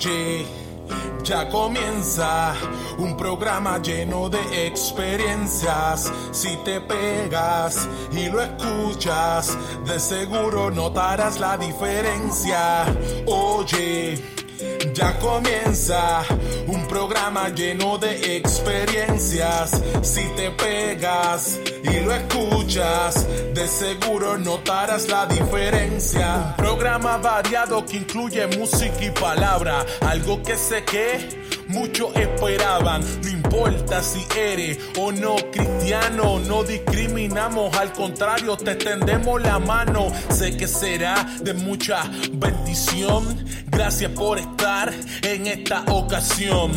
Ya comienza un programa lleno de experiencias. Si te pegas y lo escuchas, de seguro notarás la diferencia. Oye, ya comienza un programa lleno de experiencias. Si te pegas y lo escuchas, de seguro notarás la diferencia. Programa variado que incluye música y palabra, algo que sé que muchos esperaban. No importa si eres o no cristiano, no discriminamos, al contrario, te extendemos la mano. Sé que será de mucha bendición. Gracias por estar en esta ocasión.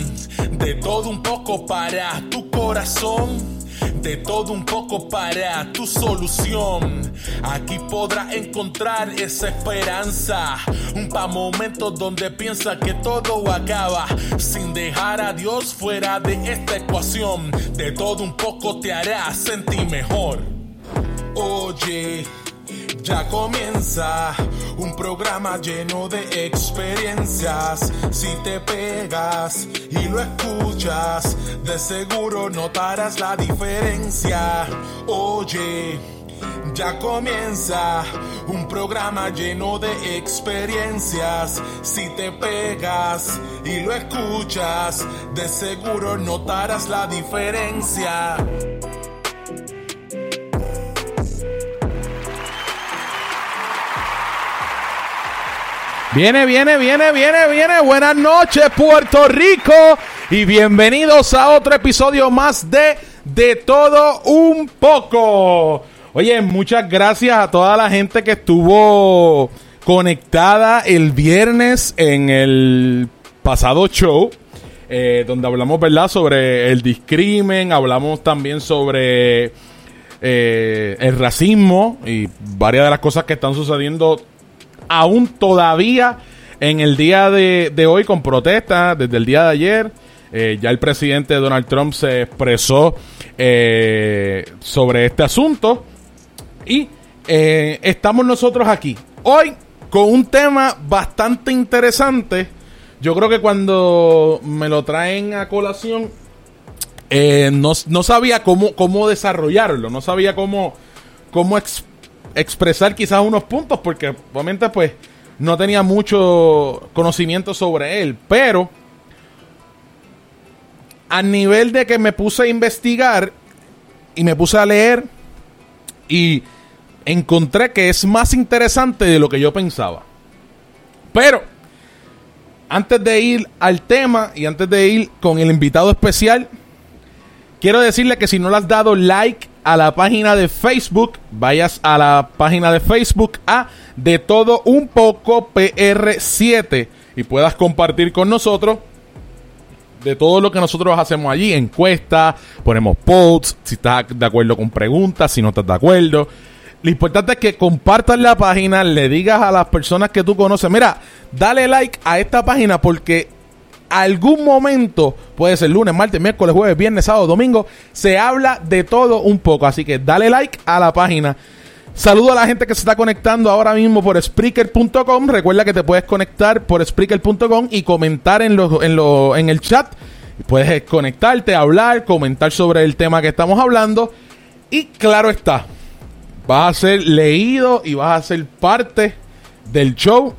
De todo un poco para tu corazón. De todo un poco para tu solución. Aquí podrás encontrar esa esperanza. Un pa' momentos donde piensa que todo acaba. Sin dejar a Dios fuera de esta ecuación. De todo un poco te hará sentir mejor. Oye. Ya comienza un programa lleno de experiencias. Si te pegas y lo escuchas, de seguro notarás la diferencia. Oye, ya comienza un programa lleno de experiencias. Si te pegas y lo escuchas, de seguro notarás la diferencia. Viene, viene, viene, viene, viene. Buenas noches, Puerto Rico. Y bienvenidos a otro episodio más de De Todo Un Poco. Oye, muchas gracias a toda la gente que estuvo conectada el viernes en el pasado show. eh, donde hablamos, ¿verdad?, sobre el discrimen, hablamos también sobre eh, el racismo y varias de las cosas que están sucediendo aún todavía en el día de, hoy con protestas desde el día de ayer. Eh, ya el presidente Donald Trump se expresó eh, sobre este asunto. Y eh, estamos nosotros aquí hoy con un tema bastante interesante. Yo creo que cuando me lo traen a colación, no, no sabía cómo, cómo desarrollarlo, no sabía cómo, cómo ex- expresar quizás unos puntos, porque obviamente pues no tenía mucho conocimiento sobre él, pero a nivel de que me puse a investigar y me puse a leer y encontré que es más interesante de lo que yo pensaba. Pero antes de ir al tema y antes de ir con el invitado especial, quiero decirle que si no le has dado like a la página de Facebook, vayas a la página de Facebook a De Todo Un Poco PR7 y puedas compartir con nosotros de todo lo que nosotros hacemos allí, encuestas, ponemos posts, si estás de acuerdo con preguntas, si no estás de acuerdo. Lo importante es que compartas la página, le digas a las personas que tú conoces, mira, dale like a esta página porque algún momento, puede ser lunes, martes, miércoles, jueves, viernes, sábado, domingo, se habla de todo un poco. Así que dale like a la página. Saludo a la gente que se está conectando ahora mismo por Spreaker.com. Recuerda que te puedes conectar por Spreaker.com y comentar en, en, lo- en el chat. Puedes conectarte, hablar, comentar sobre el tema que estamos hablando. Y claro está, vas a ser leído y vas a ser parte del show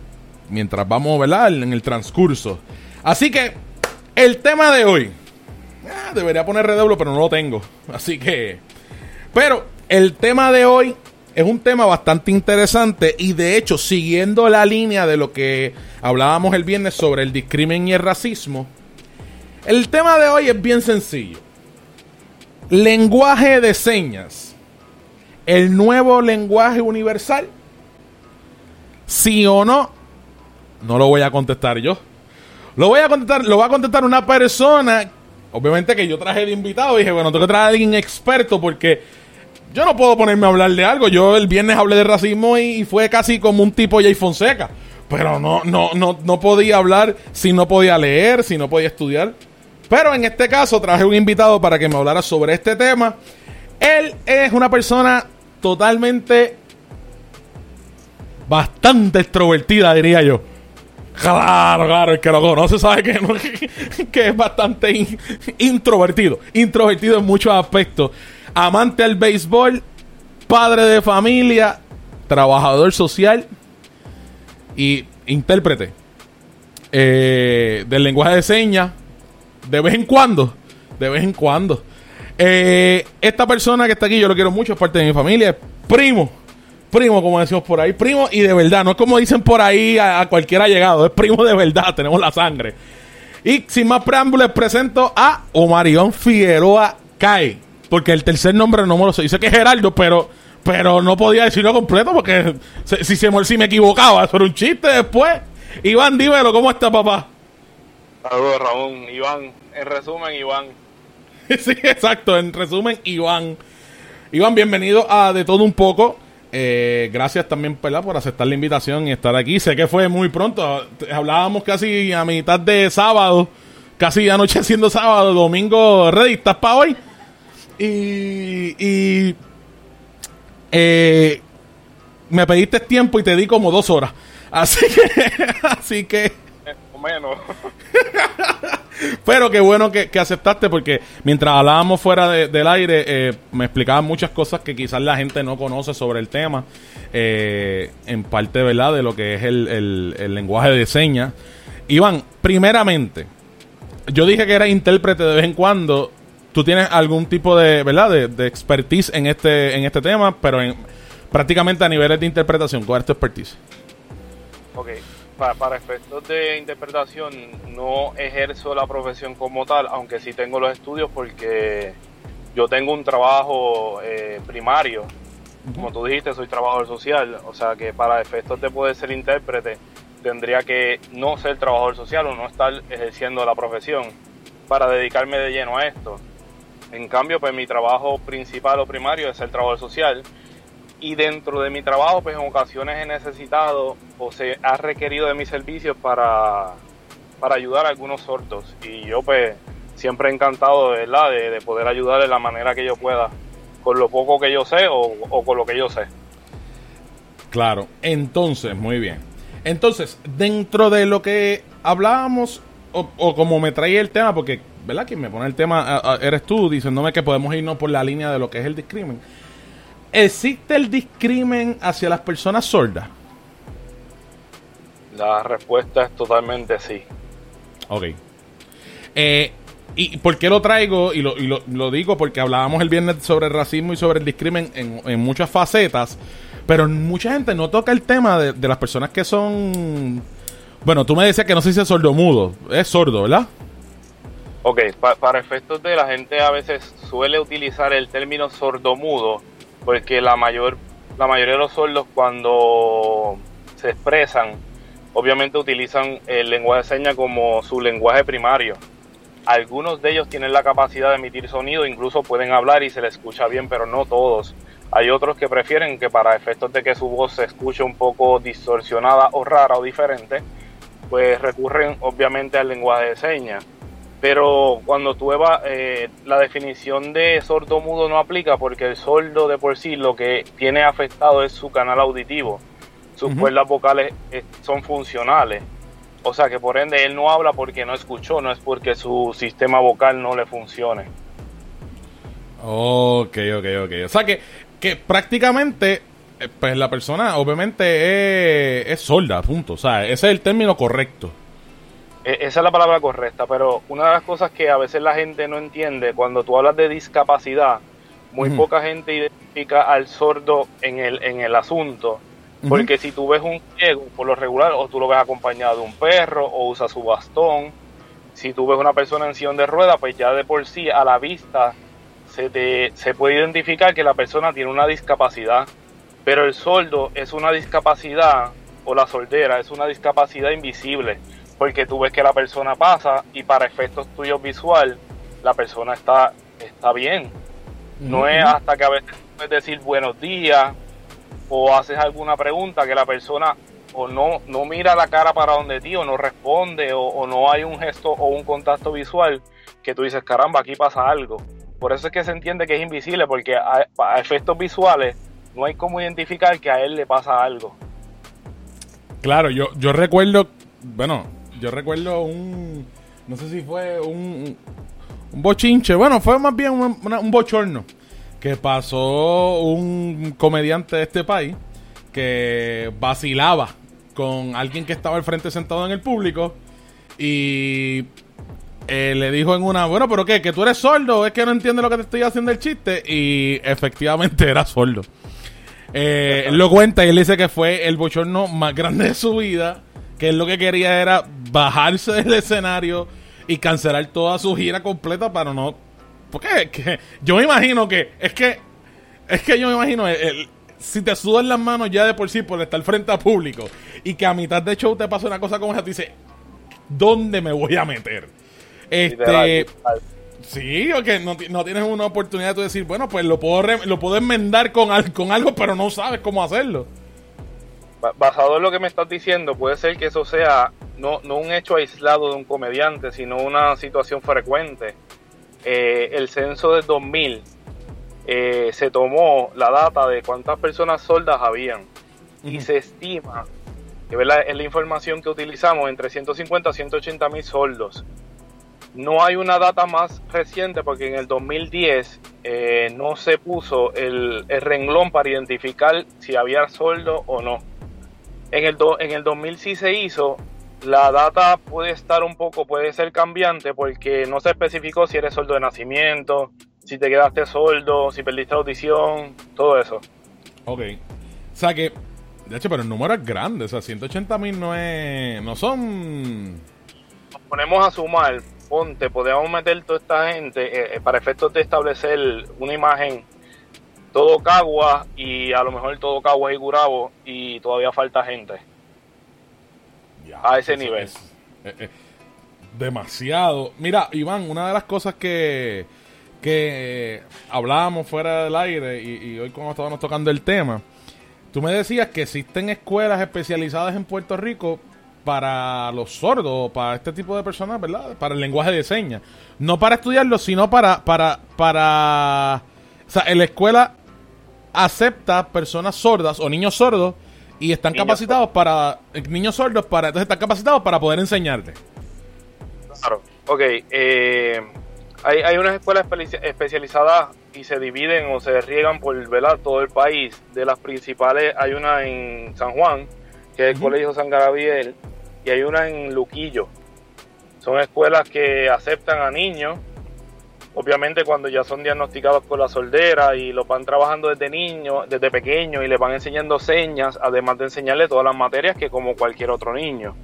mientras vamos, ¿verdad? En el transcurso. Así que, el tema de hoy. ah, debería poner redoble, pero no lo tengo. Así que. Pero el tema de hoy es un tema bastante interesante y de hecho, siguiendo la línea de lo que hablábamos el viernes sobre el discrimen y el racismo, el tema de hoy es bien sencillo. Lenguaje de señas. El nuevo lenguaje universal. Sí o no. No lo voy a contestar yo. Lo voy a contestar, lo va a contestar una persona. Obviamente que yo traje de invitado. Dije, bueno, tengo que traer a alguien experto porque yo no puedo ponerme a hablar de algo. Yo el viernes hablé de racismo y, fue casi como un tipo Jay Fonseca. Pero no, no, no, no podía hablar si no podía leer, si no podía estudiar. Pero en este caso traje un invitado para que me hablara sobre este tema. Él es una persona totalmente bastante extrovertida, diría yo. Claro, claro, el que lo conoce sabe que, que, es bastante introvertido. Introvertido en muchos aspectos. Amante al béisbol, padre de familia, trabajador social y intérprete eh, del lenguaje de señas. De vez en cuando, de vez en cuando. Eh, esta persona que está aquí, yo lo quiero mucho, es parte de mi familia, es primo primo, como decimos por ahí, primo y de verdad, no es como dicen por ahí a, cualquiera llegado, es primo de verdad, tenemos la sangre. Y sin más preámbulos, presento a Omarión Figueroa Kai, porque el tercer nombre no me lo sé, dice que es Gerardo, pero, pero no podía decirlo completo porque si, si, si me equivocaba, eso era un chiste después. Iván, dímelo, ¿cómo está papá? Saludos Ramón, Iván, en resumen Iván. sí, exacto, en resumen Iván. Iván, bienvenido a De Todo Un Poco. Eh, gracias también por aceptar la invitación y estar aquí. Sé que fue muy pronto. Hablábamos casi a mitad de sábado, casi anocheciendo sábado, domingo. ¿Ready? ¿Estás para hoy? Y, eh, me pediste tiempo y te di como dos horas. Así que, así que. Menos. Pero qué bueno que, aceptaste porque mientras hablábamos fuera del aire eh, me explicaban muchas cosas que quizás la gente no conoce sobre el tema. Eh, en parte, ¿verdad? De lo que es el, lenguaje de señas. Iván, primeramente, yo dije que era intérprete de vez en cuando. Tú tienes algún tipo de, ¿verdad? De, expertise en este, en este tema, pero en, prácticamente a niveles de interpretación. ¿Cuál es tu expertise? Ok para, efectos de interpretación no ejerzo la profesión como tal, aunque sí tengo los estudios porque yo tengo un trabajo eh, primario. Como tú dijiste, soy trabajador social, o sea que para efectos de poder ser intérprete tendría que no ser trabajador social o no estar ejerciendo la profesión para dedicarme de lleno a esto. En cambio, pues mi trabajo principal o primario es ser trabajador social y dentro de mi trabajo, pues en ocasiones he necesitado o se ha requerido de mis servicios para, para ayudar a algunos sordos. Y yo pues siempre he encantado ¿verdad? De, de, poder ayudar de la manera que yo pueda, con lo poco que yo sé o, con lo que yo sé. Claro, entonces, muy bien. Entonces, dentro de lo que hablábamos, o, como me traía el tema, porque, ¿verdad? Quien me pone el tema eres tú, diciéndome que podemos irnos por la línea de lo que es el discrimen ¿Existe el discrimen hacia las personas sordas? La respuesta es totalmente sí. Ok. Eh, ¿Y por qué lo traigo? Y, lo, lo, digo porque hablábamos el viernes sobre el racismo y sobre el discrimen en, muchas facetas, pero mucha gente no toca el tema de, las personas que son... Bueno, tú me decías que no se dice sordomudo, es sordo, ¿verdad? Ok, para efectos de la gente a veces suele utilizar el término sordomudo porque la mayor la mayoría de los sordos cuando se expresan obviamente utilizan el lenguaje de señas como su lenguaje primario. Algunos de ellos tienen la capacidad de emitir sonido, incluso pueden hablar y se les escucha bien, pero no todos. Hay otros que prefieren que para efectos de que su voz se escuche un poco distorsionada o rara o diferente, pues recurren obviamente al lenguaje de señas pero cuando tú eva, eh, la definición de sordo mudo no aplica porque el sordo de por sí lo que tiene afectado es su canal auditivo. Sus cuerdas vocales eh, son funcionales. O sea que por ende él no habla porque no escuchó, no es porque su sistema vocal no le funcione. Ok, ok, ok. O sea que, que prácticamente, eh, pues la persona obviamente es, es sorda, punto. O sea, ese es el término correcto. E, esa es la palabra correcta, pero una de las cosas que a veces la gente no entiende, cuando tú hablas de discapacidad, muy poca gente identifica al sordo en el, en el asunto. Porque si tú ves un ciego, por lo regular, o tú lo ves acompañado de un perro, o usa su bastón, si tú ves una persona en sillón de ruedas, pues ya de por sí a la vista se, te, se puede identificar que la persona tiene una discapacidad. Pero el sordo es una discapacidad, o la soldera es una discapacidad invisible porque tú ves que la persona pasa y para efectos tuyos visual la persona está, está bien. No es hasta que a veces puedes decir buenos días o haces alguna pregunta que la persona o no, no mira la cara para donde ti o no responde o, no hay un gesto o un contacto visual que tú dices, caramba, aquí pasa algo. Por eso es que se entiende que es invisible porque a, a efectos visuales no hay cómo identificar que a él le pasa algo. Claro, yo, yo recuerdo bueno, yo recuerdo un, no sé si fue un, un bochinche, bueno, fue más bien un, bochorno que pasó un comediante de este país que vacilaba con alguien que estaba al frente sentado en el público y eh, le dijo en una, bueno, pero ¿qué? ¿Que tú eres sordo? ¿Es que no entiende lo que te estoy haciendo el chiste? Y efectivamente era sordo. Eh, él lo cuenta y él dice que fue el bochorno más grande de su vida, que él lo que quería era bajarse del escenario y cancelar toda su gira completa para no... Porque que yo me imagino que, es que, es que yo me imagino, si te sudan las manos ya de por sí por estar frente a público y que a mitad de show te pasa una cosa como esa, te dice, ¿dónde me voy a meter? Este. Sí, o que no, no, tienes una oportunidad de decir, bueno, pues lo puedo, lo puedo enmendar con, con algo, pero no sabes cómo hacerlo. Basado en lo que me estás diciendo, puede ser que eso sea no, no un hecho aislado de un comediante, sino una situación frecuente. Eh, el censo del 2000 eh, se tomó la data de cuántas personas sordas habían y se estima que es la información que utilizamos entre 150 a 180 mil sordos no hay una data más reciente porque en el 2010 eh, no se puso el, renglón para identificar si había soldo o no. En el, en el 2000 sí se hizo. La data puede estar un poco, puede ser cambiante porque no se especificó si eres soldo de nacimiento, si te quedaste soldo, si perdiste audición, todo eso. Ok. O sea que, de hecho, pero el número es grande. O sea, 180 mil no es. No son. Nos ponemos a sumar ponte, podemos meter toda esta gente eh, eh, para efectos de establecer una imagen todo Cagua y a lo mejor todo Cagua y Gurabo y todavía falta gente a ese nivel. Eh, demasiado. Mira, Iván, una de las cosas que, que hablábamos fuera del aire y, y hoy como estábamos tocando el tema, tú me decías que existen escuelas especializadas en Puerto Rico para los sordos, para este tipo de personas, ¿verdad? Para el lenguaje de señas. No para estudiarlo, sino para, para, para... O sea, en la escuela acepta personas sordas o niños sordos y están capacitados para... Niños sordos para... Entonces están capacitados para poder enseñarte. Claro. Ok. Eh, hay, hay unas escuelas especializadas y se dividen o se riegan por ¿verdad? todo el país. De las principales hay una en San Juan, que es el Colegio San Gabriel, y hay una en Luquillo. Son escuelas que aceptan a niños, obviamente cuando ya son diagnosticados con la soldera y lo van trabajando desde niño, desde pequeño y le van enseñando señas, además de enseñarle todas las materias que como cualquier otro niño.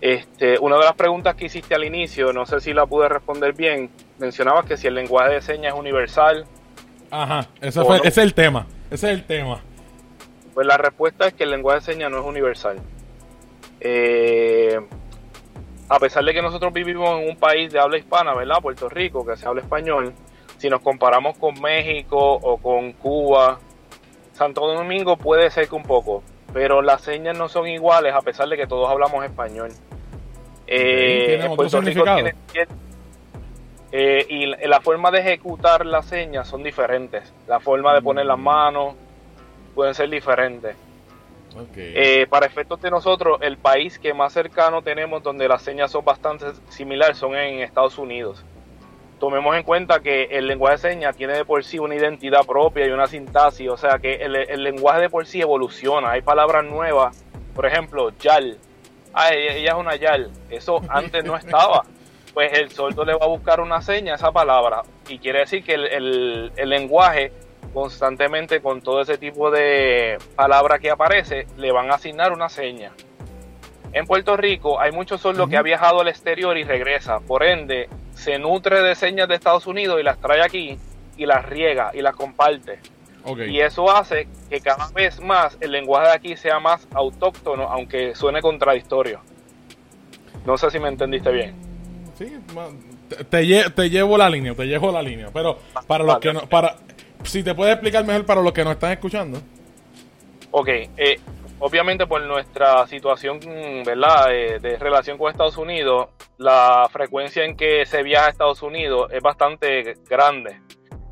Este, una de las preguntas que hiciste al inicio, no sé si la pude responder bien, mencionabas que si el lenguaje de señas es universal. Ajá, ese, ese es el tema, ese es el tema. Pues la respuesta es que el lenguaje de señas no es universal. Eh, a pesar de que nosotros vivimos en un país de habla hispana, ¿verdad? Puerto Rico, que se habla español, si nos comparamos con México o con Cuba, Santo Domingo puede ser que un poco, pero las señas no son iguales a pesar de que todos hablamos español. Eh, Puerto Rico tiene, eh, y la forma de ejecutar las señas son diferentes. La forma de poner las manos pueden ser diferentes. Eh, para efectos de nosotros, el país que más cercano tenemos donde las señas son bastante similares son en Estados Unidos. Tomemos en cuenta que el lenguaje de señas tiene de por sí una identidad propia y una sintaxis, o sea que el, lenguaje de por sí evoluciona. Hay palabras nuevas, por ejemplo, yal. Ah, ella, es una yal. Eso antes no estaba. Pues el sordo le va a buscar una seña a esa palabra y quiere decir que el lenguaje constantemente con todo ese tipo de palabra que aparece, le van a asignar una seña. En Puerto Rico hay muchos sordos que ha viajado al exterior y regresa, por ende se nutre de señas de Estados Unidos y las trae aquí y las riega y las comparte. Y eso hace que cada vez más el lenguaje de aquí sea más autóctono, aunque suene contradictorio. No sé si me entendiste bien. Sí, te, te llevo la línea, te llevo la línea, pero para los que no, para si te puedes explicar mejor para los que nos están escuchando. Ok, eh, obviamente por nuestra situación, ¿verdad?, eh, de relación con Estados Unidos, la frecuencia en que se viaja a Estados Unidos es bastante grande.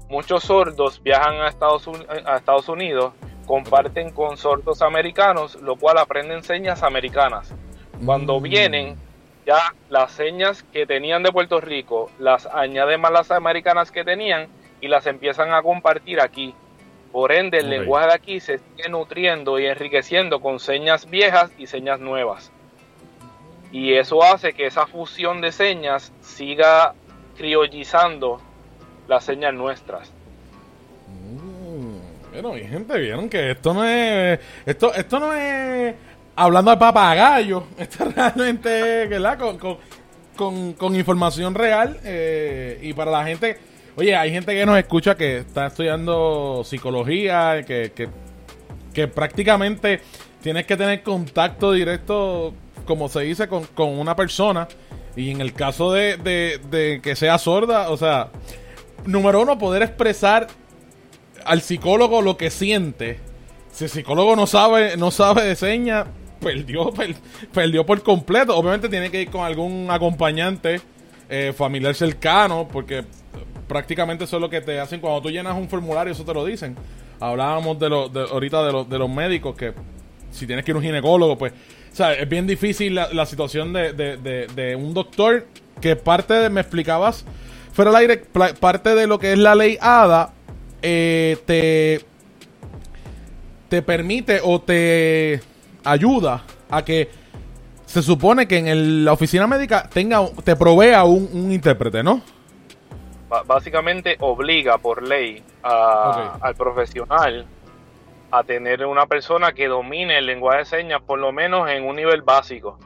Muchos sordos viajan a Estados, a Estados Unidos, comparten con sordos americanos, lo cual aprenden señas americanas. Cuando Mm. vienen, ya las señas que tenían de Puerto Rico las añaden más las americanas que tenían y las empiezan a compartir aquí. Por ende, el lenguaje de aquí se sigue nutriendo y enriqueciendo con señas viejas y señas nuevas. Y eso hace que esa fusión de señas siga criollizando las señas nuestras. Mm, Bueno, mi gente, vieron que esto no es. Esto, esto no es. Hablando de papagayo. Esto realmente es, ¿verdad? Con, con, con, con información real. eh, y para la gente. Oye, hay gente que nos escucha que está estudiando psicología. Que, que, prácticamente tienes que tener contacto directo, como se dice, con, con una persona. Y en el caso de, de, de que sea sorda, o sea, número uno, poder expresar al psicólogo lo que siente. Si el psicólogo no sabe, no sabe de señas, perdió, per- perdió por completo. Obviamente tiene que ir con algún acompañante eh, familiar cercano, porque prácticamente eso es lo que te hacen cuando tú llenas un formulario, eso te lo dicen. Hablábamos de, lo, de ahorita de, los de los médicos que si tienes que ir a un ginecólogo, pues, o sea, es bien difícil la, la situación de, de, de, un doctor que parte de, me explicabas, fuera al aire, parte de lo que es la ley ADA, eh, te, te permite o te ayuda a que se supone que en la oficina médica tenga, te provea un, un intérprete, ¿no? Básicamente obliga por ley a- al profesional a tener una persona que domine el lenguaje de señas por lo menos en un nivel básico.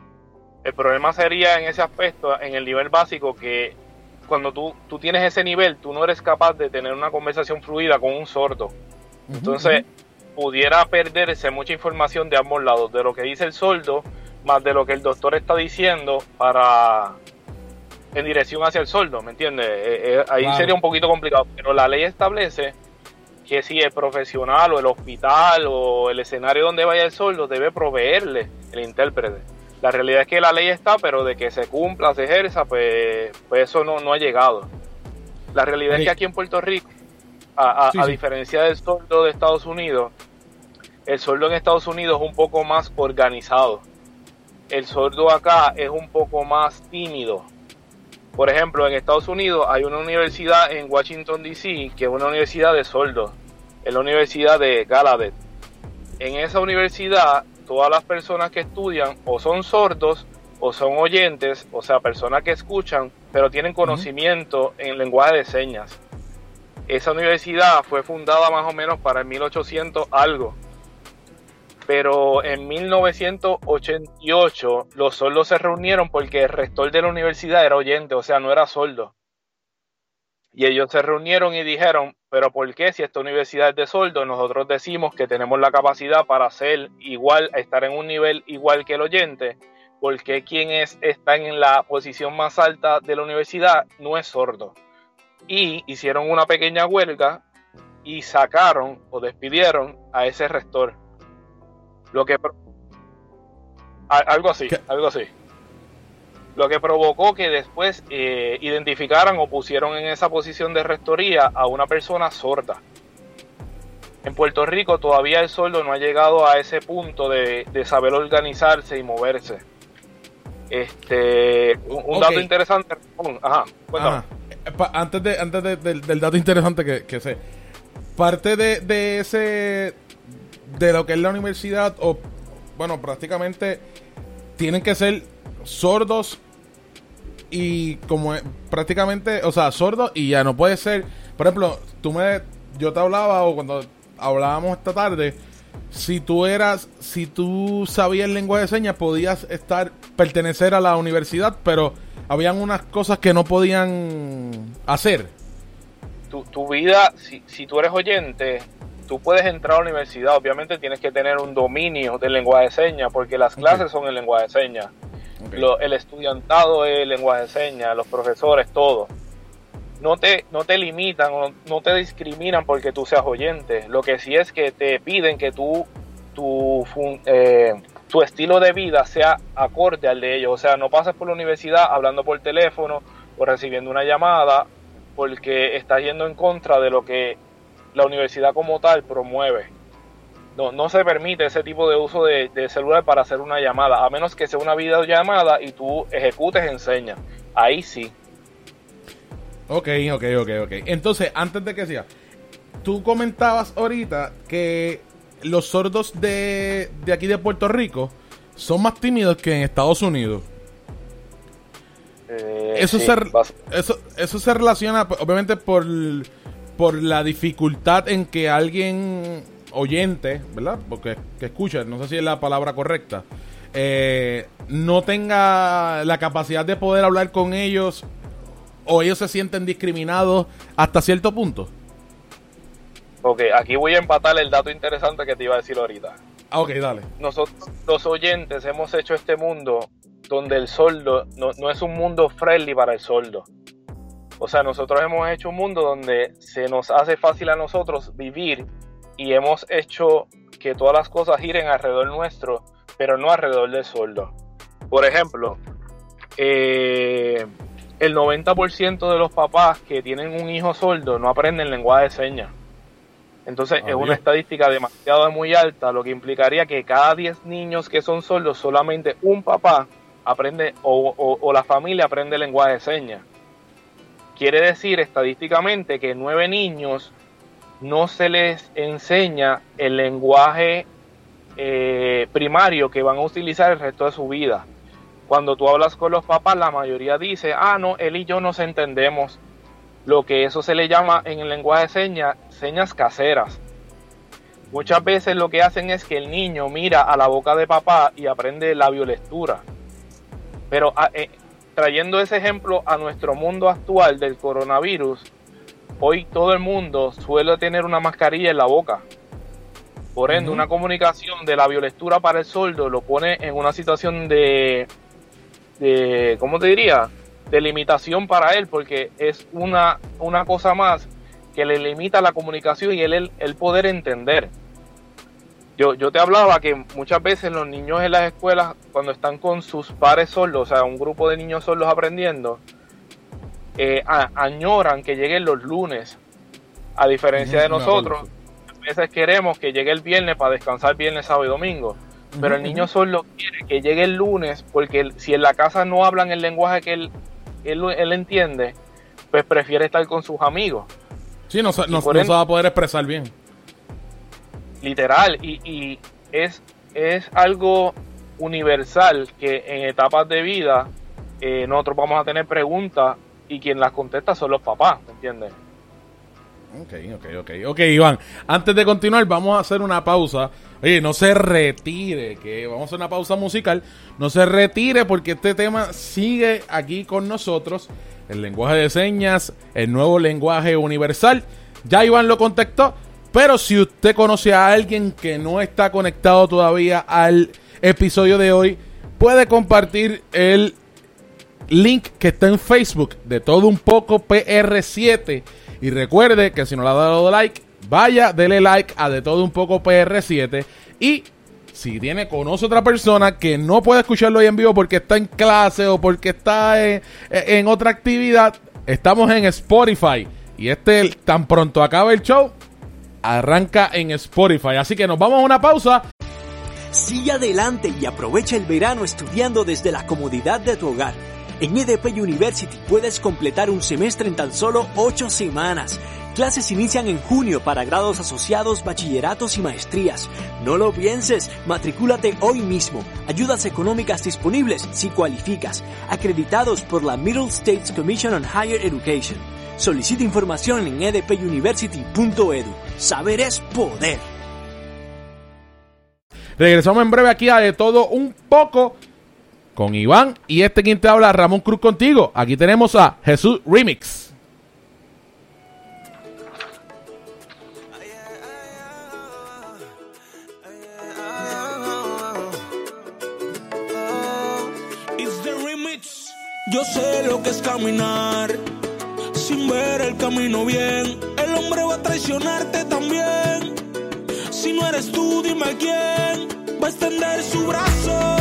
El problema sería en ese aspecto, en el nivel básico, que cuando tú, tú tienes ese nivel, tú no eres capaz de tener una conversación fluida con un sordo. Entonces, pudiera perderse mucha información de ambos lados, de lo que dice el sordo, más de lo que el doctor está diciendo para en dirección hacia el sordo, ¿me entiendes? Eh, eh, ahí sería un poquito complicado, pero la ley establece que si el profesional o el hospital o el escenario donde vaya el sordo debe proveerle el intérprete. La realidad es que la ley está, pero de que se cumpla, se ejerza, pues, pues eso no, no ha llegado. La realidad es que aquí en Puerto Rico, a, a- Sí, a sí. diferencia del sordo de Estados Unidos, el sordo en Estados Unidos es un poco más organizado. El sordo acá es un poco más tímido. Por ejemplo, en Estados Unidos hay una universidad en Washington, D.C., que es una universidad de sordos. Es la Universidad de Gallaudet. En esa universidad, todas las personas que estudian o son sordos o son oyentes, o sea, personas que escuchan, pero tienen conocimiento en lenguaje de señas. Esa universidad fue fundada más o menos para el 1800 algo. Pero en 1988 los sordos se reunieron porque el rector de la universidad era oyente, o sea, no era sordo. Y ellos se reunieron y dijeron, pero ¿por qué si esta universidad es de sordos, nosotros decimos que tenemos la capacidad para ser igual, estar en un nivel igual que el oyente? Porque quien es, está en la posición más alta de la universidad no es sordo. Y hicieron una pequeña huelga y sacaron o despidieron a ese rector. Lo que algo así, ¿Qué? algo así. Lo que provocó que después eh, identificaran o pusieron en esa posición de rectoría a una persona sorda. En Puerto Rico todavía el sordo no ha llegado a ese punto de, de saber organizarse y moverse. Este, un, dato interesante. Ajá, cuéntame. Ajá. Eh, Antes, de, antes de- del, del dato interesante que, que sé, parte de, de ese, de lo que es la universidad, o bueno, prácticamente tienen que ser sordos y como prácticamente, o sea, sordos y ya no puede ser, por ejemplo, tú me, yo te hablaba o cuando hablábamos esta tarde, si tú eras, si tú sabías lengua de señas, podías estar, pertenecer a la universidad, pero habían unas cosas que no podían hacer. tu, tu vida, si, si tú eres oyente, tú puedes entrar a la universidad. Obviamente tienes que tener un dominio del lenguaje de señas, porque las clases son en lenguaje de señas. Lo- el estudiantado es lenguaje de señas, los profesores, todo. No te, no te limitan o no te discriminan porque tú seas oyente. Lo que sí es que te piden que tú, tu, eh, tu estilo de vida sea acorde al de ellos. O sea, no pases por la universidad hablando por teléfono o recibiendo una llamada porque estás yendo en contra de lo que la universidad como tal promueve. no, no se permite ese tipo de uso de, celular para hacer una llamada, a menos que sea una videollamada y tú ejecutes enseña. Ahí sí. Ok, ok, ok, ok. Entonces, antes de que sea, tú comentabas ahorita que los sordos de, de aquí de Puerto Rico son más tímidos que en Estados Unidos. Eh, eso, se, eso, eso se relaciona, obviamente, por, por la dificultad en que alguien oyente, ¿verdad? Porque que escucha, no sé si es la palabra correcta, eh, no tenga la capacidad de poder hablar con ellos o ellos se sienten discriminados hasta cierto punto. Ok, aquí voy a empatar el dato interesante que te iba a decir ahorita. Ah, ok, dale. Nosotros, los oyentes, hemos hecho este mundo donde el soldo no, no es un mundo friendly para el soldo. O sea, nosotros hemos hecho un mundo donde se nos hace fácil a nosotros vivir y hemos hecho que todas las cosas giren alrededor nuestro, pero no alrededor del soldo. Por ejemplo, eh, el 90% de los papás que tienen un hijo sordo no aprenden lenguaje de señas. Entonces es una estadística demasiado muy alta, lo que implicaría que cada 10 niños que son sordos, solamente un papá aprende o, la familia aprende lenguaje de señas. Quiere decir estadísticamente que 9 niños no se les enseña el lenguaje eh, primario que van a utilizar el resto de su vida. Cuando tú hablas con los papás, la mayoría dice, ah, no, él y yo nos entendemos lo que eso se le llama en el lenguaje de señas, señas caseras. Muchas veces lo que hacen es que el niño mira a la boca de papá y aprende la biolectura. Pero ah, eh, trayendo ese ejemplo a nuestro mundo actual del coronavirus, hoy todo el mundo suele tener una mascarilla en la boca. Por ende, una comunicación de la biolectura para el soldo lo pone en una situación de, de ¿cómo te diría? de limitación para él, porque es una, una cosa más que le limita la comunicación y él el, poder entender. Yo, yo te hablaba que muchas veces los niños en las escuelas, cuando están con sus pares solos, o sea, un grupo de niños solos aprendiendo, eh, añoran que lleguen los lunes, a diferencia de nosotros. A veces queremos que llegue el viernes para descansar viernes, sábado y domingo. Pero el niño solo quiere que llegue el lunes porque si en la casa no hablan el lenguaje que él él, entiende, pues prefiere estar con sus amigos. Sí, no, no, se va a poder expresar bien. Literal, y, es, es algo universal que en etapas de vida eh, nosotros vamos a tener preguntas y quien las contesta son los papás, ¿me entiendes? Ok, ok, ok. Ok, Iván, antes de continuar vamos a hacer una pausa. Oye, no se retire, que vamos a hacer una pausa musical. No se retire porque este tema sigue aquí con nosotros. El lenguaje de señas, el nuevo lenguaje universal. Ya Iván lo contactó, pero si usted conoce a alguien que no está conectado todavía al episodio de hoy, puede compartir el link que está en Facebook de todo un poco PR7 y recuerde que si no le ha dado like, vaya, dele like a de todo un poco PR7. Y si tiene, conoce otra persona que no puede escucharlo hoy en vivo porque está en clase o porque está en, otra actividad, estamos en Spotify. Y este, tan pronto acaba el show, arranca en Spotify. Así que nos vamos a una pausa. Sigue adelante y aprovecha el verano estudiando desde la comodidad de tu hogar. En EDP University puedes completar un semestre en tan solo 8 semanas. Clases inician en junio para grados asociados, bachilleratos y maestrías. No lo pienses, matricúlate hoy mismo. Ayudas económicas disponibles si cualificas. Acreditados por la Middle States Commission on Higher Education. Solicita información en edpuniversity.edu. Saber es poder. Regresamos en breve aquí a de todo un poco con Iván y este quien te habla, Ramón Cruz contigo. Aquí tenemos a Jesús Remix. Yo sé lo que es caminar sin ver el camino bien. El hombre va a traicionarte también. Si no eres tú, dime quién va a extender su brazo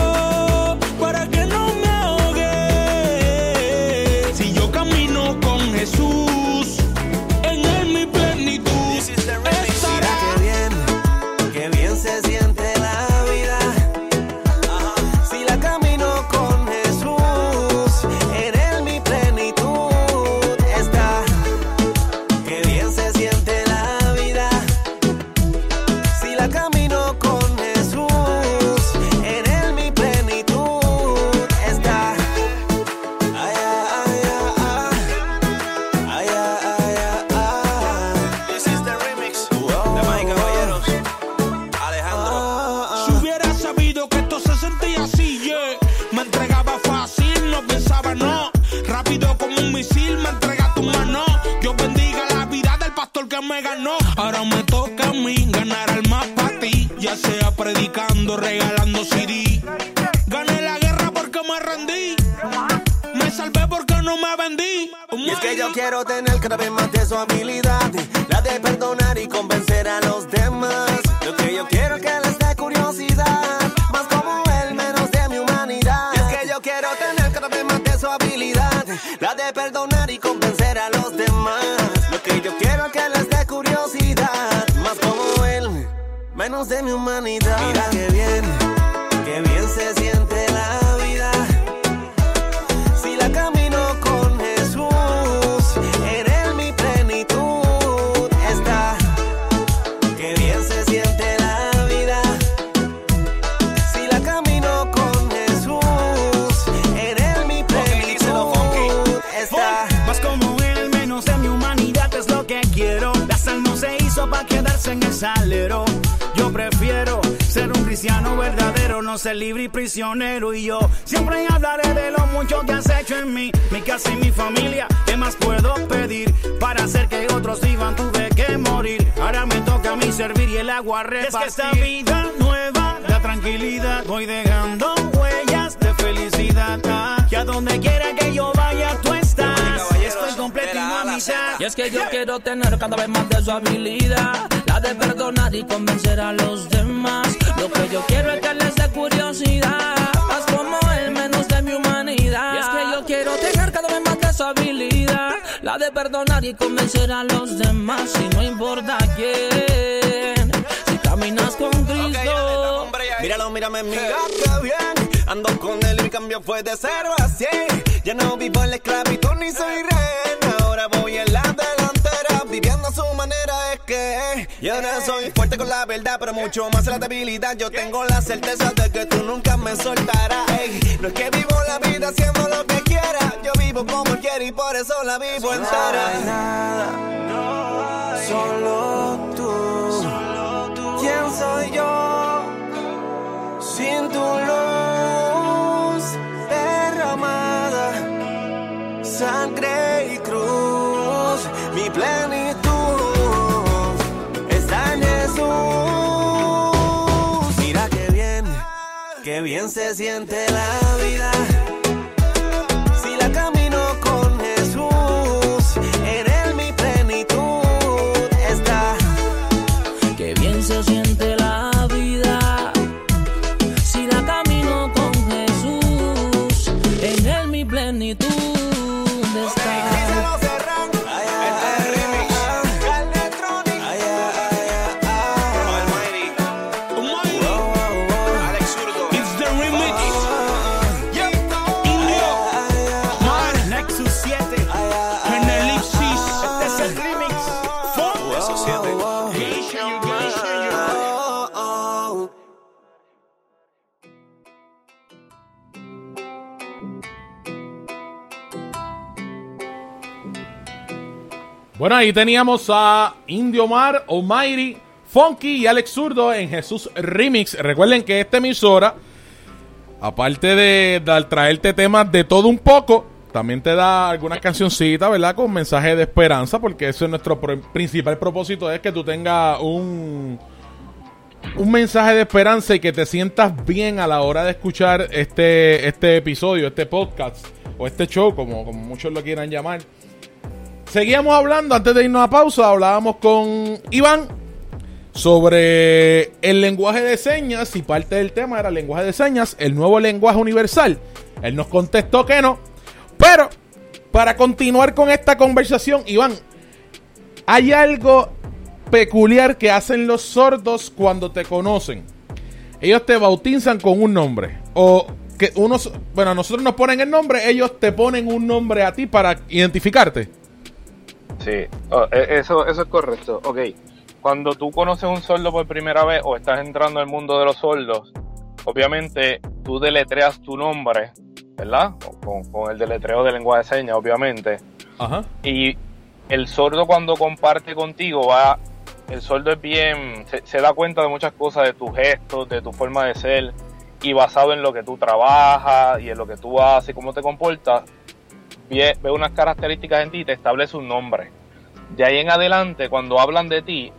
salero. Yo prefiero ser un cristiano verdadero, no ser libre y prisionero. Y yo siempre hablaré de lo mucho que has hecho en mí, mi casa y mi familia. ¿Qué más puedo pedir para hacer que otros vivan? Tuve que morir. Ahora me toca a mí servir y el agua repartir. Es que esta vida nueva da tranquilidad. Voy dejando huellas de felicidad. Ah, Que a donde quiera que yo y es que yo quiero tener cada vez más de su habilidad, la de perdonar y convencer a los demás. Lo que yo quiero es que les dé curiosidad, más como él, menos de mi humanidad. Y es que yo quiero tener cada vez más de su habilidad, la de perdonar y convencer a los demás. Y no importa quién, si caminas con Cristo. Míralo, mírame, mira qué bien. Ando con él y mi cambio fue de cero a cien. Ya no vivo en la esclavitud ni soy rehén. Voy en la delantera, viviendo a su manera. Es que yo ahora soy fuerte con la verdad, pero mucho más la debilidad. Yo tengo la certeza de que tú nunca me soltarás. Ey, no es que vivo la vida haciendo lo que quiera. Yo vivo como él quiere y por eso la vivo entera. nada, solo tú. ¿Quién soy yo? sin tu luz derramada, sangre se siente la Bueno, ahí teníamos a Indio Mar, Almighty, Funky y Alex Zurdo en Jesús Remix. Recuerden que esta emisora, aparte de, de traerte temas de todo un poco, también te da algunas cancioncitas, ¿verdad? Con mensaje de esperanza, porque ese es nuestro principal propósito, es que tú tengas un, un mensaje de esperanza y que te sientas bien a la hora de escuchar este, este episodio, este podcast o este show, como muchos lo quieran llamar. Seguíamos hablando, antes de irnos a pausa, hablábamos con Iván sobre el lenguaje de señas y parte del tema era el lenguaje de señas, el nuevo lenguaje universal. Él nos contestó que no, pero para continuar con esta conversación, Iván, hay algo peculiar que hacen los sordos cuando te conocen. Ellos te bautizan con un nombre o que unos, bueno, a nosotros nos ponen el nombre, ellos te ponen un nombre a ti para identificarte. Sí, oh, e- eso, eso es correcto. Ok, cuando tú conoces un sordo por primera vez o estás entrando al mundo de los sordos, obviamente tú deletreas tu nombre, ¿verdad? Con, con el deletreo de lengua de señas, obviamente. Ajá. Y el sordo cuando comparte contigo va, el sordo es bien, se, se da cuenta de muchas cosas, de tus gestos, de tu forma de ser. y basado en lo que tú trabajas y en lo que tú haces, cómo te comportas, ve, ve unas características en ti y te establece un nombre. De ahí en adelante, cuando hablan de ti,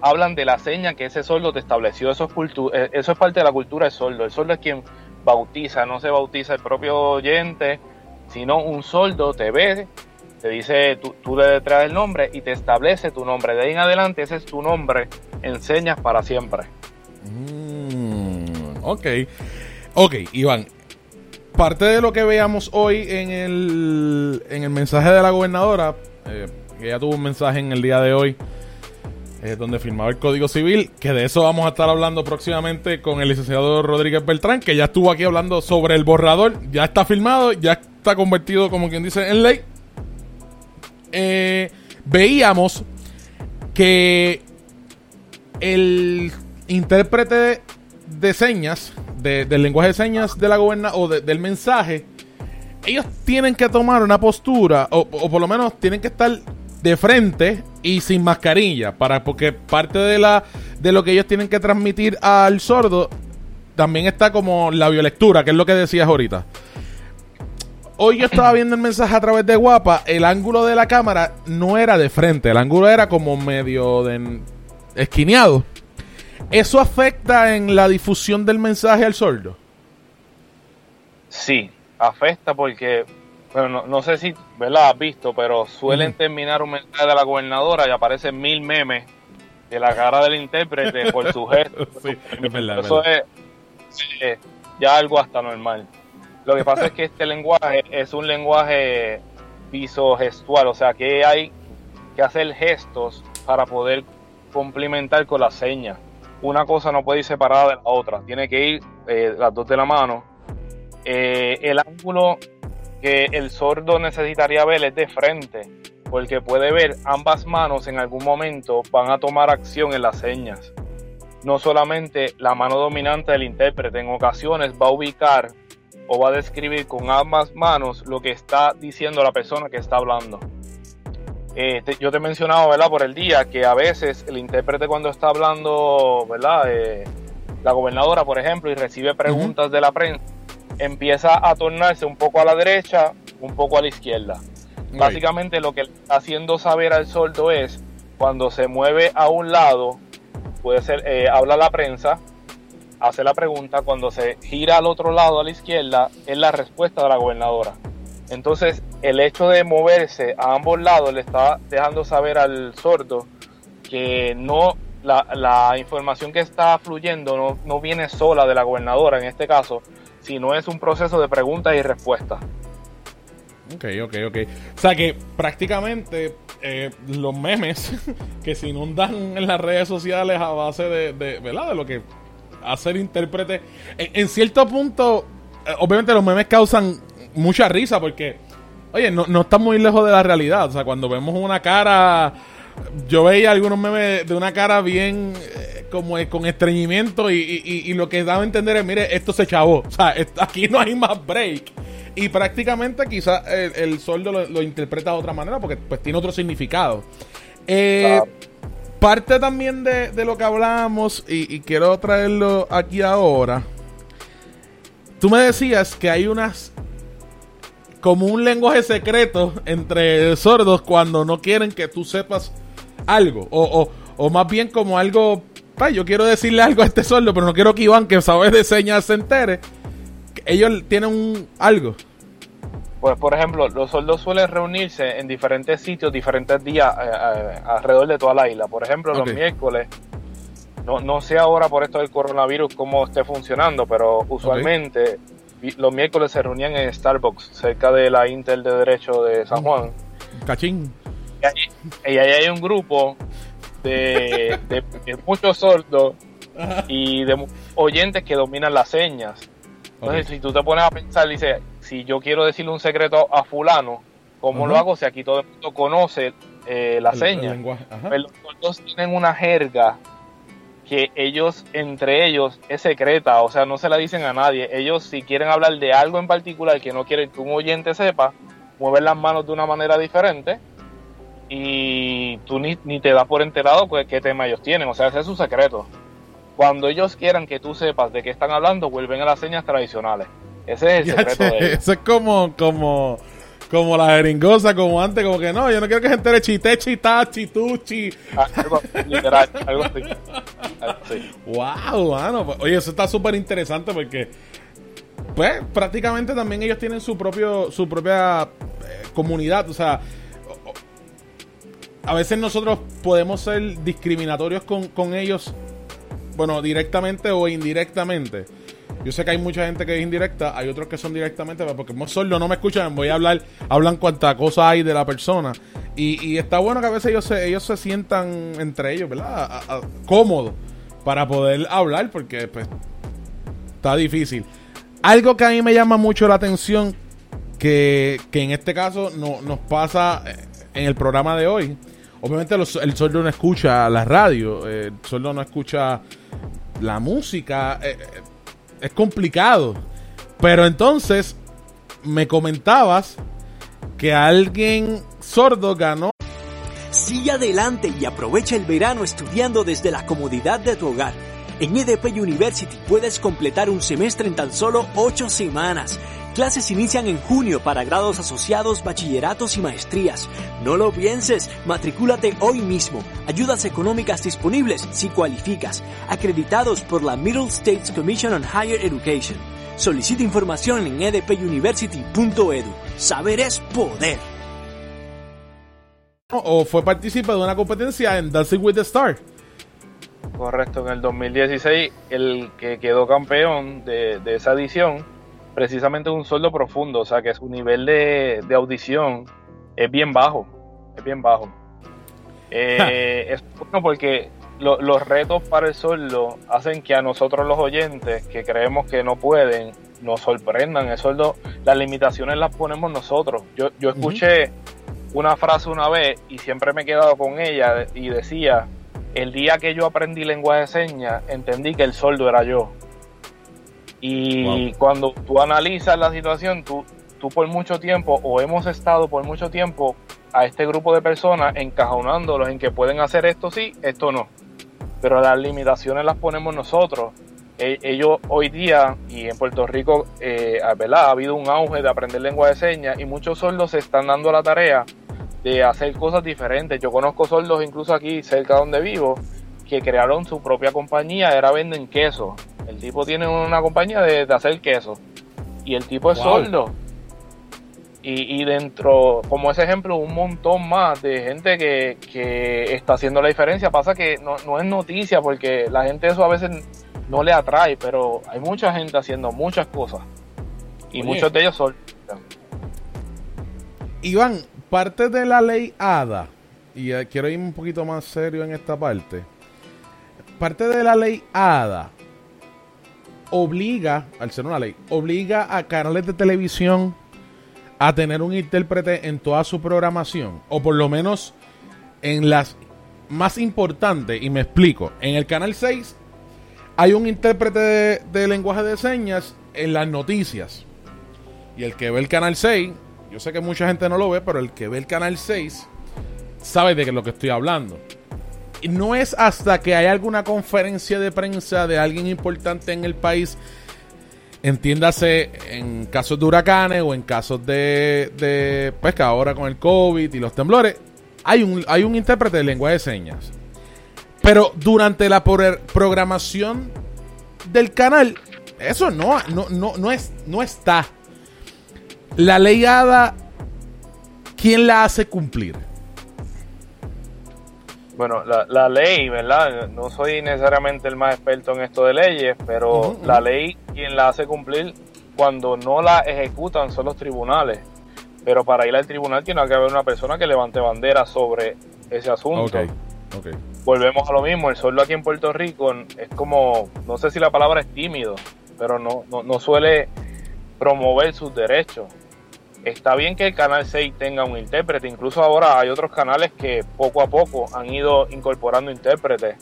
hablan de la seña que ese sordo te estableció. Eso es, eh, eso es parte de la cultura del sordo. El sordo es quien bautiza, no se bautiza el propio oyente, sino un sordo te ve, te dice, tú, tú le traes nombre y te establece tu nombre. De ahí en adelante, ese es tu nombre, enseñas para siempre. Mm, ok. Ok, Iván. Parte de lo que veamos hoy en el, en el mensaje de la gobernadora, eh, ella tuvo un mensaje en el día de hoy, eh, donde firmaba el Código Civil, que de eso vamos a estar hablando próximamente con el licenciado Rodríguez Beltrán, que ya estuvo aquí hablando sobre el borrador, ya está firmado, ya está convertido, como quien dice, en ley. Eh, veíamos que el intérprete de señas, de- del lenguaje de señas de la goberna o de- del mensaje, ellos tienen que tomar una postura, o, o por lo menos tienen que estar de frente y sin mascarilla, para, porque parte de la de lo que ellos tienen que transmitir al sordo también está como la biolectura, que es lo que decías ahorita. Hoy yo estaba viendo el mensaje a través de Guapa, el ángulo de la cámara no era de frente, el ángulo era como medio de esquineado. ¿Eso afecta en la difusión del mensaje al sordo? Sí, afecta porque, bueno, no, no sé si ¿verdad? has visto, pero suelen terminar un mensaje de la gobernadora y aparecen mil memes de la cara del intérprete por su gesto. Sí, es verdad, es Eso verdad. es eh, ya algo hasta normal. Lo que pasa es que este lenguaje es un lenguaje visogestual, o sea que hay que hacer gestos para poder complementar con la seña. Una cosa no puede ir separada de la otra, tiene que ir eh, las dos de la mano. Eh, el ángulo que el sordo necesitaría ver es de frente, porque puede ver ambas manos en algún momento van a tomar acción en las señas. No solamente la mano dominante del intérprete, en ocasiones va a ubicar o va a describir con ambas manos lo que está diciendo la persona que está hablando. Eh, te- yo te he mencionado, ¿verdad? Por el día que a veces el intérprete cuando está hablando, ¿verdad? Eh, la gobernadora, por ejemplo, y recibe preguntas de la prensa, empieza a tornarse un poco a la derecha, un poco a la izquierda. Básicamente lo que está haciendo saber al sordo es cuando se mueve a un lado, puede ser, eh, habla la prensa, hace la pregunta, cuando se gira al otro lado, a la izquierda, es la respuesta de la gobernadora. Entonces, el hecho de moverse a ambos lados le está dejando saber al sordo que no la, la información que está fluyendo no, no viene sola de la gobernadora en este caso, sino es un proceso de preguntas y respuestas. Ok, ok, ok. O sea que prácticamente eh, los memes que se inundan en las redes sociales a base de, de, ¿verdad? de lo que hace el intérprete. En, en cierto punto, eh, obviamente los memes causan mucha risa porque, oye, no, no está muy lejos de la realidad. O sea, cuando vemos una cara, yo veía algunos memes de una cara bien eh, como eh, con estreñimiento y, y- lo que daba a entender es, mire, esto se chavó. O sea, aquí no hay más break. Y prácticamente quizás el, el sordo lo, lo interpreta de otra manera porque pues tiene otro significado. Eh. Parte también de, de lo que hablábamos y, y quiero traerlo aquí ahora. Tú me decías que hay unas como un lenguaje secreto entre sordos cuando no quieren que tú sepas algo. O, o, o más bien como algo, "Pa, yo quiero decirle algo a este sordo, pero no quiero que Iván, que sabe de señas, se entere. Ellos tienen un algo. Pues, por ejemplo, los sordos suelen reunirse en diferentes sitios, diferentes días eh, eh, alrededor de toda la isla. Por ejemplo, los miércoles, no, no sé ahora por esto del coronavirus cómo esté funcionando, pero usualmente los miércoles se reunían en Starbucks, cerca de la Intel de Derecho de San Juan. Cachín. Y ahí, y ahí hay un grupo de, de- de muchos sordos y de oyentes que dominan las señas. Entonces, si tú te pones a pensar, dice, si yo quiero decirle un secreto a fulano, ¿cómo Ajá. lo hago si aquí todo el mundo conoce eh, la El- seña? Pero los sordos tienen una jerga que ellos, entre ellos, es secreta, o sea, no se la dicen a nadie. Ellos, si quieren hablar de algo en particular que no quieren que un oyente sepa, mueven las manos de una manera diferente y tú ni, ni te das por enterado pues, qué tema ellos tienen, o sea, ese es su secreto. Cuando ellos quieran que tú sepas de qué están hablando, vuelven a las señas tradicionales. Ese es el secreto de ellos. Eso es como, como, como la jeringosa, como antes, como que no, yo no quiero que se entere chite, chita, chituchi. Ah, algo- literal, algo así. Wow, mano. Pues, Oye, eso está súper interesante porque, pues, prácticamente también ellos tienen su propio, su propia eh, comunidad. O sea, a veces nosotros podemos ser discriminatorios con, con ellos, bueno, directamente o indirectamente. Yo sé que hay mucha gente que es indirecta, hay otros que son directamente, pero porque como solo no me escuchan, voy a hablar, hablan cuanta cosa hay de la persona. Y, y está bueno que a veces ellos se, ellos se sientan entre ellos, ¿verdad? A- a- cómodos para poder hablar, porque pues está difícil. Algo que a mí me llama mucho la atención, que, que en este caso no, nos pasa eh, en el programa de hoy. Obviamente el sordo no escucha la radio, el sordo no escucha la música, eh, eh, es complicado. Pero entonces me comentabas que alguien sordo ganó Sigue adelante y aprovecha el verano estudiando desde la comodidad de tu hogar. En EDP University puedes completar un semestre en tan solo 8 semanas. Clases inician en junio para grados asociados, bachilleratos y maestrías. No lo pienses, matricúlate hoy mismo. Ayudas económicas disponibles si cualificas. Acreditados por la Middle States Commission on Higher Education. Solicita información en edpuniversity.edu. Saber es poder. O fue partícipe de una competencia en Dancing with the Star. Correcto, en el 2016 el que quedó campeón de, de esa edición, precisamente un sueldo profundo, o sea que su nivel de, de audición es bien bajo, es bien bajo. Eh, es bueno porque lo- los retos para el sordo hacen que a nosotros los oyentes que creemos que no pueden, nos sorprendan. El sordo, las limitaciones las ponemos nosotros. Yo, yo escuché una frase una vez y siempre me he quedado con ella y decía, el día que yo aprendí lenguaje de señas, entendí que el sordo era yo. Y cuando tú analizas la situación, tú, tú por mucho tiempo, o hemos estado por mucho tiempo a este grupo de personas encajonándolos en que pueden hacer esto sí, esto no. Pero las limitaciones las ponemos nosotros. E- ellos hoy día, y en Puerto Rico, eh, ¿verdad? ha habido un auge de aprender lengua de señas y muchos sordos se están dando la tarea de hacer cosas diferentes. Yo conozco sordos incluso aquí cerca donde vivo que crearon su propia compañía, era venden queso. El tipo tiene una compañía de, de hacer queso y el tipo es Wow. sordo. Y, y dentro, como ese ejemplo, un montón más de gente que, que está haciendo la diferencia. Pasa que no, no es noticia porque la gente eso a veces no le atrae, pero hay mucha gente haciendo muchas cosas. Y Oye. muchos de ellos son... Iván, parte de la ley ADA, y eh, quiero ir un poquito más serio en esta parte, parte de la ley ADA obliga, al ser una ley, obliga a canales de televisión a tener un intérprete en toda su programación, o por lo menos en las más importantes, y me explico, en el canal 6 hay un intérprete de, de lenguaje de señas en las noticias. Y el que ve el canal 6, yo sé que mucha gente no lo ve, pero el que ve el canal 6 sabe de lo que estoy hablando. Y no es hasta que hay alguna conferencia de prensa de alguien importante en el país, entiéndase en casos de huracanes o en casos de, de que ahora con el COVID y los temblores, hay un, hay un intérprete de lenguaje de señas. Pero durante la pro- programación del canal, eso no, no, no, no, es, no está. La ley ADA, ¿quién la hace cumplir? Bueno, la, la ley, ¿verdad? No soy necesariamente el más experto en esto de leyes, pero la ley quien la hace cumplir cuando no la ejecutan son los tribunales. Pero para ir al tribunal tiene que haber una persona que levante bandera sobre ese asunto. Ok, ok. Volvemos a lo mismo, el sordo aquí en Puerto Rico es como, no sé si la palabra es tímido, pero no, no, no suele promover sus derechos. Está bien que el canal 6 tenga un intérprete, incluso ahora hay otros canales que poco a poco han ido incorporando intérpretes.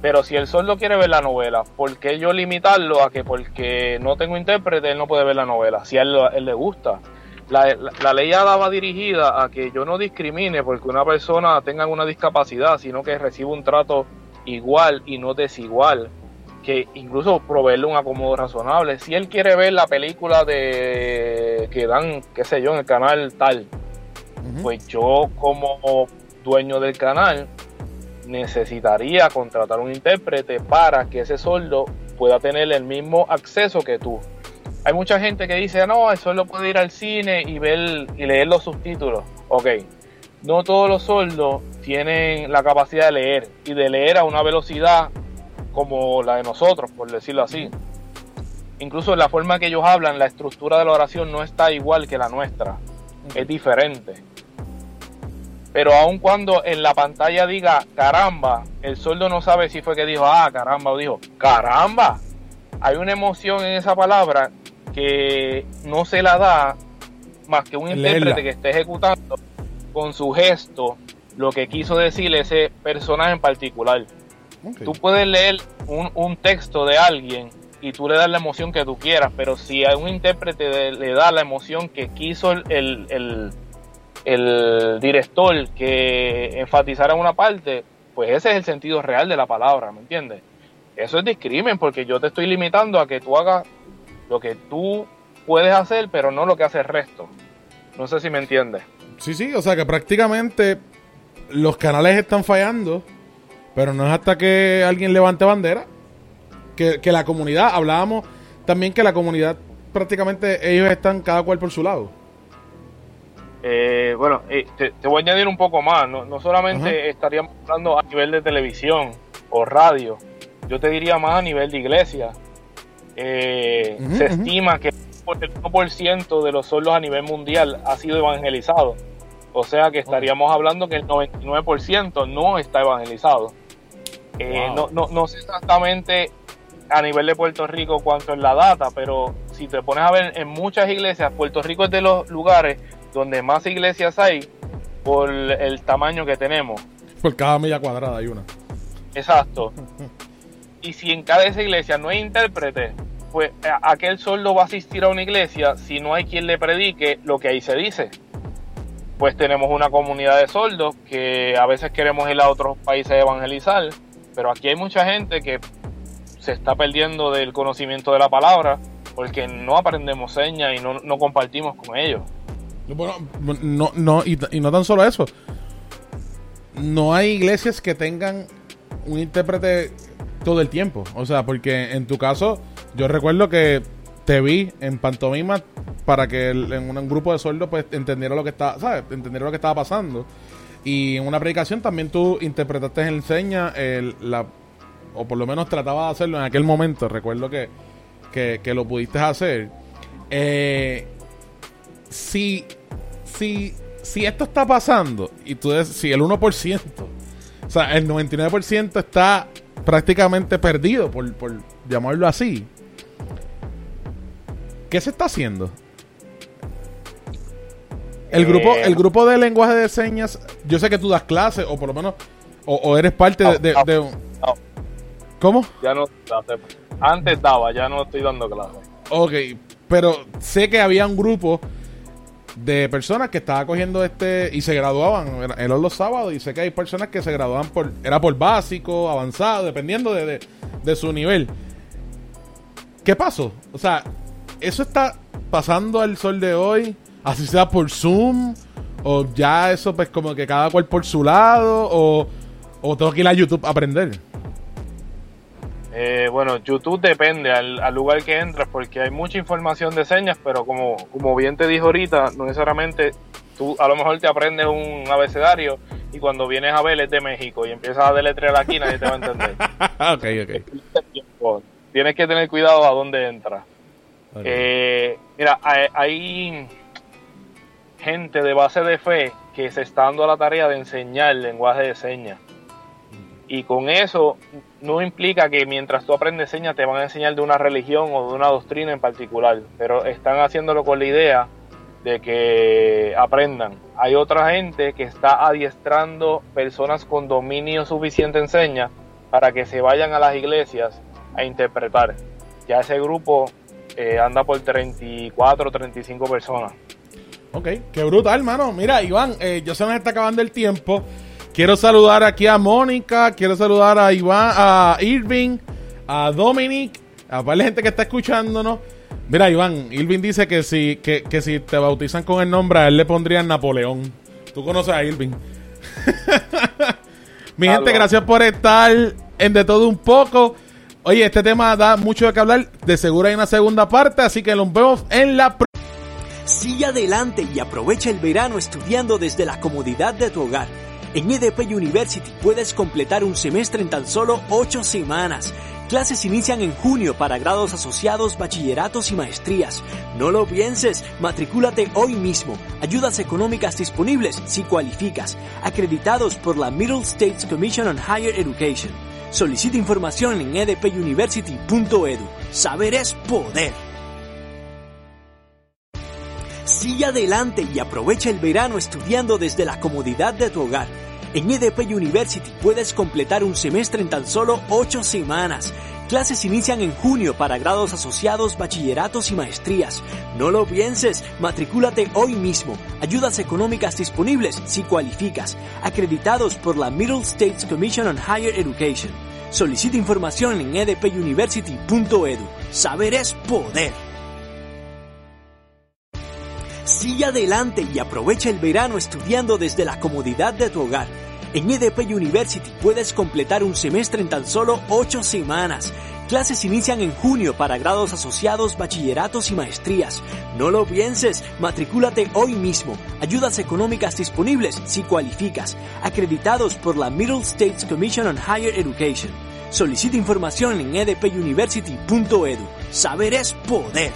Pero si el sordo quiere ver la novela, ¿por qué yo limitarlo a que porque no tengo intérprete él no puede ver la novela? Si a él, le gusta. La ley ADA va dirigida a que yo no discrimine porque una persona tenga una discapacidad, sino que reciba un trato igual y no desigual que incluso proveerle un acomodo razonable. Si él quiere ver la película de que dan, qué sé yo, en el canal tal, pues yo como dueño del canal necesitaría contratar un intérprete para que ese sordo pueda tener el mismo acceso que tú. Hay mucha gente que dice, no, el sordo puede ir al cine y ver y leer los subtítulos. Ok, no todos los sordos tienen la capacidad de leer y de leer a una velocidad como la de nosotros, por decirlo así. Incluso en la forma que ellos hablan, la estructura de la oración no está igual que la nuestra, es diferente. Pero aun cuando en la pantalla diga caramba, el sordo no sabe si fue que dijo ah, caramba o dijo caramba. Hay una emoción en esa palabra que no se la da más que un intérprete que esté ejecutando con su gesto lo que quiso decir ese personaje en particular. Tú puedes leer un, texto de alguien y tú le das la emoción que tú quieras, pero si a un intérprete le da la emoción que quiso el el director que enfatizara una parte, pues ese es el sentido real de la palabra, ¿me entiendes? Eso es discrimen porque yo te estoy limitando a que tú hagas lo que tú puedes hacer, pero no lo que hace el resto. No sé si me entiendes. Sí, sí, o sea que prácticamente los canales están fallando, pero no es hasta que alguien levante bandera que, que la comunidad, hablábamos también que la comunidad prácticamente ellos están cada cual por su lado. Eh, bueno, eh, te, voy a añadir un poco más. No, solamente estaríamos hablando a nivel de televisión o radio, yo te diría más a nivel de iglesia. Eh, se estima que el 1% de los solos a nivel mundial ha sido evangelizado. O sea que estaríamos hablando que el 99% no está evangelizado. No, no, no sé exactamente a nivel de Puerto Rico cuánto es la data, pero si te pones a ver en muchas iglesias, Puerto Rico es de los lugares donde más iglesias hay por el tamaño que tenemos. Por cada milla cuadrada hay una. Exacto. y si en cada esa iglesia no hay intérprete, pues aquel sordo va a asistir a una iglesia si no hay quien le predique lo que ahí se dice. Pues tenemos una comunidad de sordos que a veces queremos ir a otros países a evangelizar, pero aquí hay mucha gente que se está perdiendo del conocimiento de la palabra porque no aprendemos señas y no, no compartimos con ellos. Bueno, no, no, y, no tan solo eso. No hay iglesias que tengan un intérprete todo el tiempo. O sea, porque en tu caso, yo recuerdo que te vi en pantomima para que en un, grupo de sordos pues entendiera lo que estaba, ¿sabes? Entendiera lo que estaba pasando. Y en una predicación también tú interpretaste en seña el, la, o por lo menos trataba de hacerlo en aquel momento. Recuerdo que, que, que lo pudiste hacer. Eh, si, si, si esto está pasando y tú si el 1%, o sea, el 99% está prácticamente perdido, por, por llamarlo así, ¿qué se está haciendo? El grupo, el grupo de lenguaje de señas, yo sé que tú das clases, o por lo menos, o, eres parte de, de, ¿Cómo? Ya no Antes daba, ya no estoy dando clases. Ok, pero sé que había un grupo de personas que estaba cogiendo este y se graduaban en los sábados y sé que hay personas que se graduaban por era por básico, avanzado, dependiendo de, su nivel. ¿Qué pasó? O sea, eso está pasando al sol de hoy, así sea por Zoom o ya eso pues como que cada cual por su lado o, o tengo que ir a YouTube a aprender. Eh, bueno, YouTube depende al, lugar que entras porque hay mucha información de señas, pero como, como bien te dijo ahorita, no necesariamente tú a lo mejor te aprendes un abecedario y cuando vienes a ver es de México y empiezas a deletrear aquí nadie te va a entender. ok, ok. Tienes que tener cuidado a dónde entras. Eh, mira, hay gente de base de fe que se está dando la tarea de enseñar el lenguaje de señas. Y con eso no implica que mientras tú aprendes señas te van a enseñar de una religión o de una doctrina en particular, pero están haciéndolo con la idea de que aprendan. Hay otra gente que está adiestrando personas con dominio suficiente en señas para que se vayan a las iglesias a interpretar. Ya ese grupo eh, anda por 34 o 35 personas. Ok, qué brutal, hermano. Mira, Iván, eh, ya se nos está acabando el tiempo. Quiero saludar aquí a Mónica, quiero saludar a Iván, a Irving, a Dominic, a de gente que está escuchándonos. Mira, Iván, Irving dice que si, que, que si te bautizan con el nombre, a él le pondrían Napoleón. Tú conoces a Irving. Mi gente, gracias por estar en De Todo Un Poco. Oye, este tema da mucho de qué hablar. De seguro hay una segunda parte, así que nos vemos en la próxima. Sigue adelante y aprovecha el verano estudiando desde la comodidad de tu hogar. En EDP University puedes completar un semestre en tan solo 8 semanas. Clases inician en junio para grados asociados, bachilleratos y maestrías. No lo pienses, matricúlate hoy mismo. Ayudas económicas disponibles si cualificas. Acreditados por la Middle States Commission on Higher Education. Solicita información en edpuniversity.edu. Saber es poder. Sigue adelante y aprovecha el verano estudiando desde la comodidad de tu hogar. En EDP University puedes completar un semestre en tan solo 8 semanas. Clases inician en junio para grados asociados, bachilleratos y maestrías. No lo pienses, matricúlate hoy mismo. Ayudas económicas disponibles si cualificas. Acreditados por la Middle States Commission on Higher Education. Solicita información en edpuniversity.edu. Saber es poder. Sigue adelante y aprovecha el verano estudiando desde la comodidad de tu hogar. En EDP University puedes completar un semestre en tan solo 8 semanas. Clases inician en junio para grados asociados, bachilleratos y maestrías. No lo pienses, matricúlate hoy mismo. Ayudas económicas disponibles si cualificas. Acreditados por la Middle States Commission on Higher Education. Solicita información en edpuniversity.edu. Saber es poder.